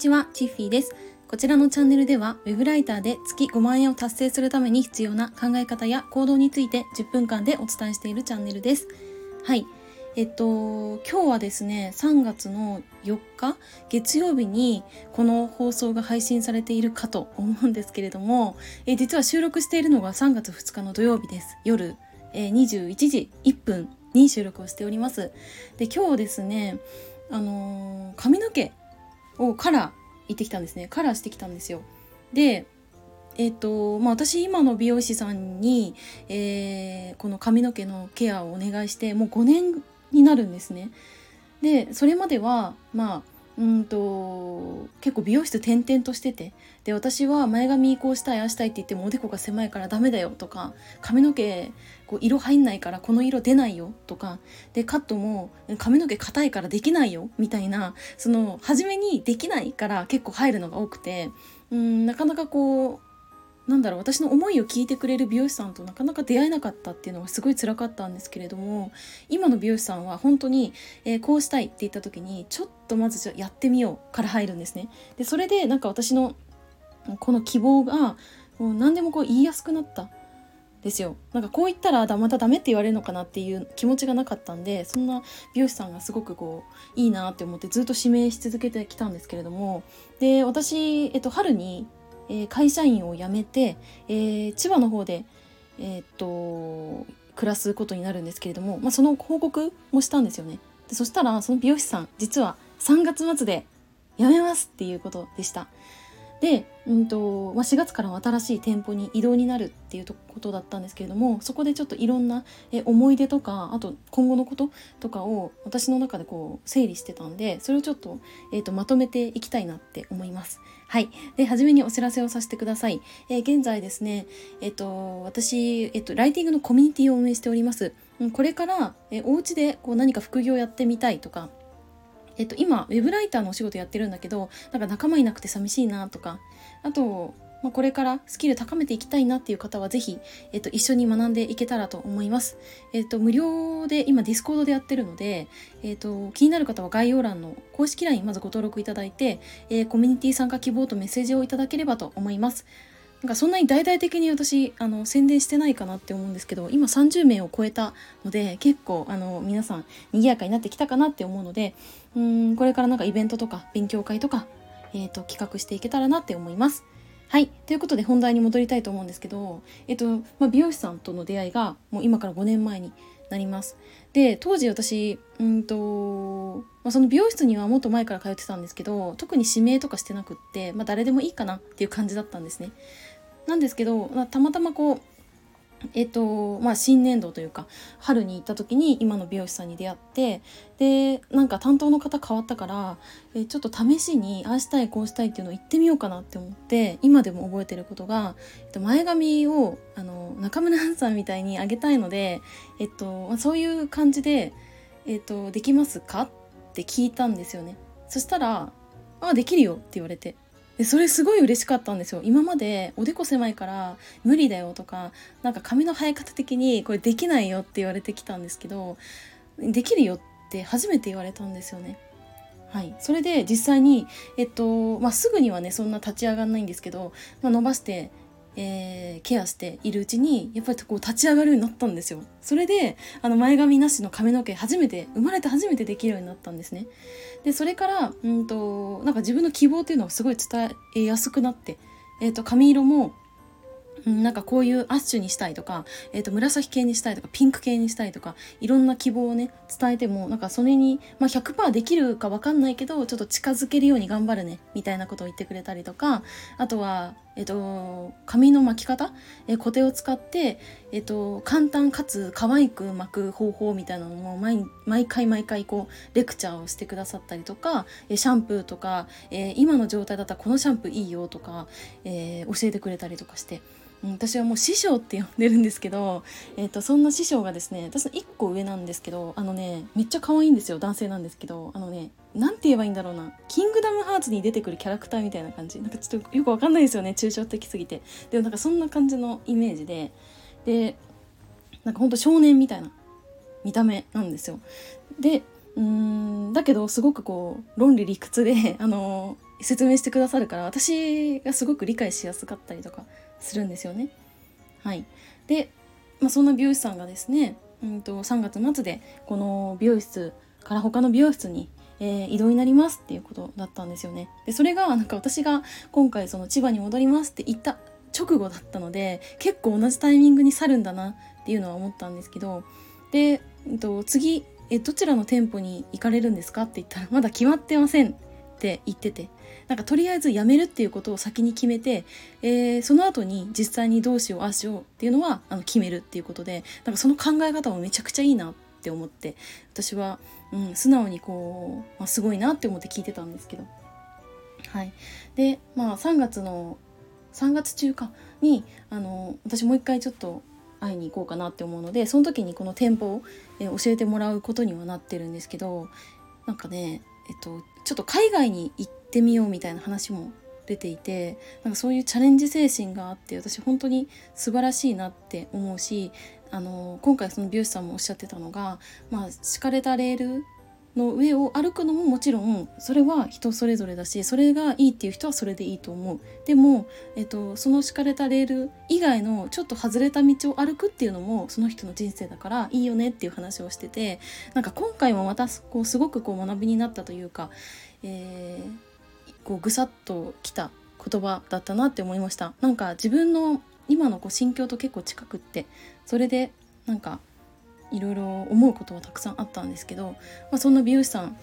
ちは、チッフィーです。こちらのチャンネルでは、ウェブライターで月5万円を達成するために必要な考え方や行動について10分間でお伝えしているチャンネルです。はい。えっと、今日はですね、3月の4日、月曜日にこの放送が配信されているかと思うんですけれども、え実は収録しているのが3月2日の土曜日です。夜、え21時1分に収録をしております。で、今日ですね、あのー髪の毛をカラー行ってきたんですね。カラーしてきたんですよ。でえっ、とまあ私今の美容師さんに、えーこの髪の毛のケアをお願いしてもう5年になるんですね。でそれまではまあうんと結構美容室転々としてて。で私は前髪こうしたいああしたいって言ってもおでこが狭いからダメだよとか髪の毛こう色入んないからこの色出ないよとか。でカットも髪の毛硬いからできないよみたいなその初めにできないから結構入るのが多くて。うんなかなかこうなんだろう私の思いを聞いてくれる美容師さんとなかなか出会えなかったっていうのがすごい辛かったんですけれども今の美容師さんは本当に、えーこうしたいって言った時にちょっとまずじゃやってみようから入るんですね。でそれでなんか私のこの希望がもう何でもこう言いやすくなったですよなんかこう言ったらだまたダメって言われるのかなっていう気持ちがなかったんでそんな美容師さんがすごくこういいなって思ってずっと指名し続けてきたんですけれどもで私、えっと、春に、えー会社員を辞めて、えー千葉の方で、えーっと暮らすことになるんですけれども、まあ、その報告もしたんですよねでそしたらその美容師さん実は3月末で辞めますっていうことでしたで、うんとまあ、4月から新しい店舗に移動になるっていうことだったんですけれどもそこでちょっといろんな思い出とかあと今後のこととかを私の中でこう整理してたんでそれをちょっと,、えーとまとめていきたいなって思います。はい。で、初めにお知らせをさせてください。えー現在ですね、えっ、と、私、えっ、と、ライティングのコミュニティを運営しております。これから、えーお家でこう何か副業やってみたいとか、えっと、今ウェブライターのお仕事やってるんだけどなんか仲間いなくて寂しいなとかあと、まあ、これからスキル高めていきたいなっていう方はぜひ、えっと、一緒に学んでいけたらと思います。えっと、無料で今 Discord でやってるので、えっと、気になる方は概要欄の公式 LINE まずご登録いただいて、えーコミュニティ参加希望とメッセージをいただければと思います。なんかそんなに大々的に私あの宣伝してないかなって思うんですけど今30名を超えたので結構あの皆さん賑やかになってきたかなって思うのでうんこれからなんかイベントとか勉強会とか、えー、と企画していけたらなって思います。はい。ということで本題に戻りたいと思うんですけど、えっと、まあ、美容師さんとの出会いがもう今から5年前になります。で、当時私、うんと、まあ、その美容室にはもっと前から通ってたんですけど、特に指名とかしてなくって、まあ、誰でもいいかなっていう感じだったんですね。なんですけど、まあ、たまたまこう、えっとまあ、新年度というか春に行った時に今の美容師さんに出会ってでなんか担当の方変わったからえちょっと試しにああしたいこうしたいっていうのを言ってみようかなって思って今でも覚えてることが、えっと、前髪をあの中村アンさんみたいに上げたいので、えっとまあ、そういう感じで、えっと「できますか?」って聞いたんですよね。そしたら「あできるよ」って言われてでそれすごい嬉しかったんですよ今までおでこ狭いから無理だよとかなんか髪の生え方的にこれできないよって言われてきたんですけどできるよって初めて言われたんですよね。はい、それで実際に、えっとまあ、すぐにはねそんな立ち上がんないんですけど、まあ、伸ばして、えーケアしているうちにやっぱりこう立ち上がるようになったんですよ。それであの前髪なしの髪の毛初めて生まれて初めてできるようになったんですね。でそれからうんとなんか自分の希望っていうのをすごい伝えやすくなって、えー、と髪色もうんなんかこういうアッシュにしたいとか、えー、と紫系にしたいとかピンク系にしたいとかいろんな希望をね伝えてもなんかそれに、まあ、100%できるか分かんないけどちょっと近づけるように頑張るねみたいなことを言ってくれたりとかあとは、えー、と髪の巻き方、えコテを使って、えー、と簡単かつ可愛く巻く方法みたいなのも毎毎回毎回こうレクチャーをしてくださったりとか、えシャンプーとか、え今の状態だったらこのシャンプーいいよとか、え教えてくれたりとかして。うん私はもう師匠って呼んでるんですけど、えー、とそんな師匠がですね私の1個上なんですけどあのねめっちゃ可愛いんですよ男性なんですけどあのねなんて言えばいいんだろうな「キングダムハーツ」に出てくるキャラクターみたいな感じ。なんかちょっとよくわかんないですよね抽象的すぎて。でもなんかそんな感じのイメージで。でなんかほんと少年みたいな。見た目なんですよ。でうんだけどすごくこう論理理屈で あの説明してくださるから私がすごく理解しやすかったりとかするんですよね。はい、で、まあ、そんな美容師さんがですね、うんと、3月末でこの美容室から他の美容室に、えー、移動になりますっていうことだったんですよね。でそれがなんか私が今回その千葉に戻りますって言った直後だったので結構同じタイミングに去るんだなっていうのは思ったんですけどで、えっと、次えどちらの店舗に行かれるんですかって言ったらまだ決まってませんって言っててなんかとりあえず辞めるっていうことを先に決めて、えー、その後に実際にどうしようああしようっていうのはあの決めるっていうことでなんかその考え方もめちゃくちゃいいなってって思って私は、うん、素直にこう、まあ、すごいなって思って聞いてたんですけど。はい、でまあ3月の3月中かにあの私もう一回ちょっと会いに行こうかなって思うのでその時にこの店舗を、え教えてもらうことにはなってるんですけどなんかねえっとちょっと海外に行ってみようみたいな話も出ていてなんかそういうチャレンジ精神があって私本当に素晴らしいなって思うしあの今回その美容師さんもおっしゃってたのが、まあ、敷かれたレールの上を歩くのももちろんそれは人それぞれだしそれがいいっていう人はそれでいいと思う。でも、えっと、その敷かれたレール以外のちょっと外れた道を歩くっていうのもその人の人生だからいいよねっていう話をしててなんか今回もまたこうすごくこう学びになったというか、えー、こうぐさっときた言葉だったなって思いました。なんか自分の今のこう心境と結構近くってそれでなんかいろいろ思うことはたくさんあったんですけど、まあ、そんな美容師さん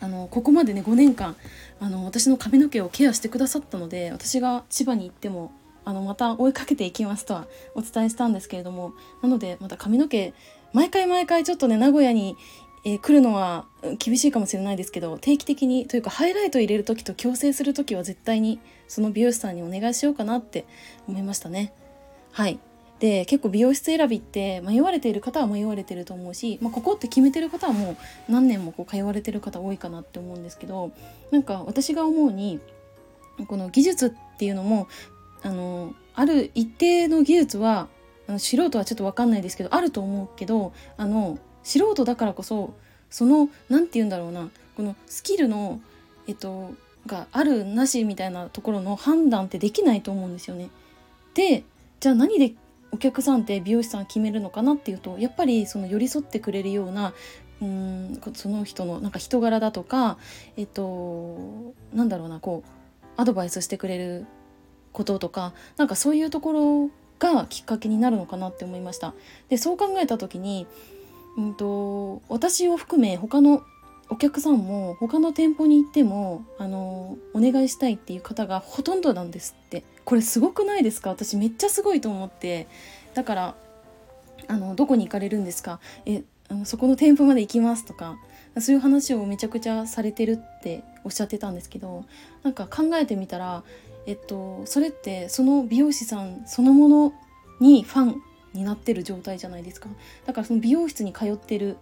あのここまでね5年間あの私の髪の毛をケアしてくださったので私が千葉に行ってもあのまた追いかけていきますとはお伝えしたんですけれどもなのでまた髪の毛毎回毎回ちょっとね名古屋に、えー、来るのは厳しいかもしれないですけど定期的にというかハイライト入れる時と矯正する時は絶対にその美容師さんにお願いしようかなって思いましたね。はいで結構美容室選びって迷われている方は迷われてると思うし、まあ、ここって決めてる方はもう何年もこう通われてる方多いかなって思うんですけどなんか私が思うにこの技術っていうのもあのある一定の技術はあの素人はちょっと分かんないですけどあると思うけどあの素人だからこそその何て言うんだろうなこのスキルのえっとがあるなしみたいなところの判断ってできないと思うんですよね。でじゃあ何でお客さんって美容師さん決めるのかなっていうとやっぱりその寄り添ってくれるようなうんその人のなんか人柄だとかえっとなんだろうなこうアドバイスしてくれることとかなんかそういうところがきっかけになるのかなって思いました。でそう考えた時に、うんと私を含め他のお客さんも他の店舗に行ってもあのお願いしたいっていう方がほとんどなんですって。これすごくないですか？私めっちゃすごいと思って。だからあのどこに行かれるんですか？えあのそこの店舗まで行きますとかそういう話をめちゃくちゃされてるっておっしゃってたんですけどなんか考えてみたらえっとそれってその美容師さんそのものにファンになってる状態じゃないですか。だからその美容室に通ってる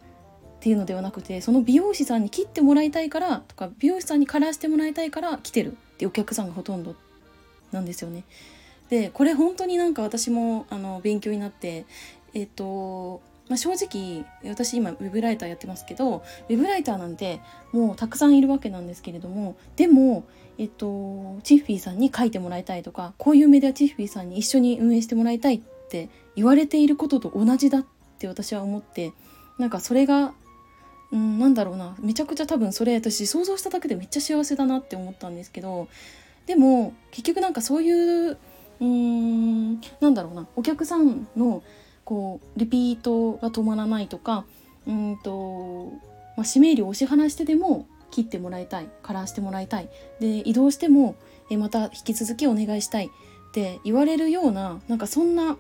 っていうのではなくてその美容師さんに切ってもらいたいからとか美容師さんにカラーしてもらいたいから来てるっていうお客さんがほとんどなんですよね。でこれ本当になんか私もあの勉強になってえっ、とまあ、正直私今ウェブライターやってますけどウェブライターなんてもうたくさんいるわけなんですけれどもでも、えっと、チッフィーさんに書いてもらいたいとかこういうメディアチッフィーさんに一緒に運営してもらいたいって言われていることと同じだって私は思ってなんかそれがうん、なんだろうな。めちゃくちゃ多分それ私想像しただけでめっちゃ幸せだなって思ったんですけどでも結局なんかそういううんなんだろうな。お客さんのこうリピートが止まらないとかうんと、まあ、指名料を支払してでも切ってもらいたい。カラーしてもらいたい。で移動してもえまた引き続きお願いしたい。って言われるようななんかそんなう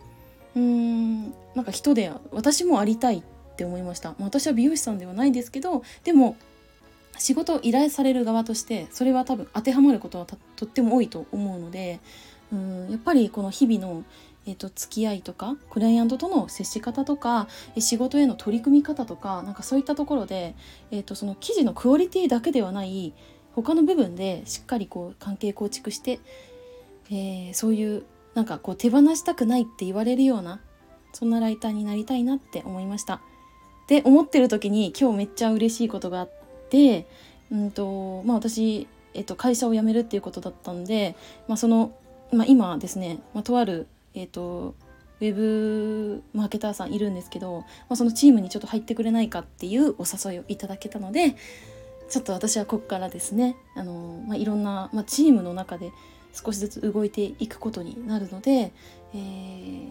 ーんなんか人で私もありたいってって思いました、まあ、私は美容師さんではないですけどでも仕事を依頼される側としてそれは多分当てはまることはとっても多いと思うのでうんやっぱりこの日々のえーと、付き合いとかクライアントとの接し方とか仕事への取り組み方とかなんかそういったところで、えーと、その記事のクオリティだけではない他の部分でしっかりこう関係構築して、えー、そういうなんかこう手放したくないって言われるようなそんなライターになりたいなって思いました。って思ってる時に今日めっちゃ嬉しいことがあって、うんとまあ、私えっと、会社を辞めるっていうことだったんで、まあ、その、まあ、今ですね、まあ、とある、えっと、ウェブマーケターさんいるんですけど、まあ、そのチームにちょっと入ってくれないかっていうお誘いをいただけたのでちょっと私はここからですねあの、まあ、いろんな、まあ、チームの中で少しずつ動いていくことになるので、えー、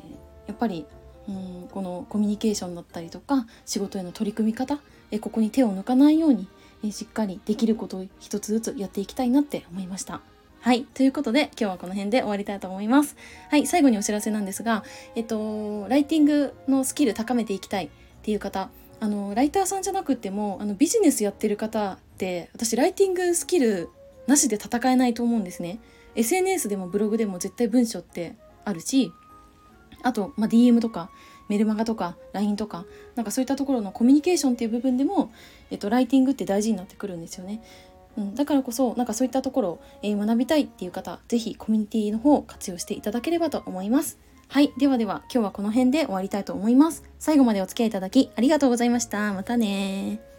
やっぱりうんこのコミュニケーションだったりとか仕事への取り組み方えここに手を抜かないようにえしっかりできることを一つずつやっていきたいなって思いました。はい。ということで、今日はこの辺で終わりたいと思います。はい。最後にお知らせなんですが、えっと、ライティングのスキル高めていきたいっていう方、あの、ライターさんじゃなくても、あの、ビジネスやってる方って、私、ライティングスキルなしで戦えないと思うんですね。SNS でもブログでも絶対文章ってあるし、あと、まあ、DM とか、メルマガとか LINE とかなんかそういったところのコミュニケーションっていう部分でも、えっと、ライティングって大事になってくるんですよね。うん、だからこそなんかそういったところを、えー、学びたいっていう方是非コミュニティの方を活用していただければと思います。はい。ではでは今日はこの辺で終わりたいと思います。最後までお付き合いいただきありがとうございました。またね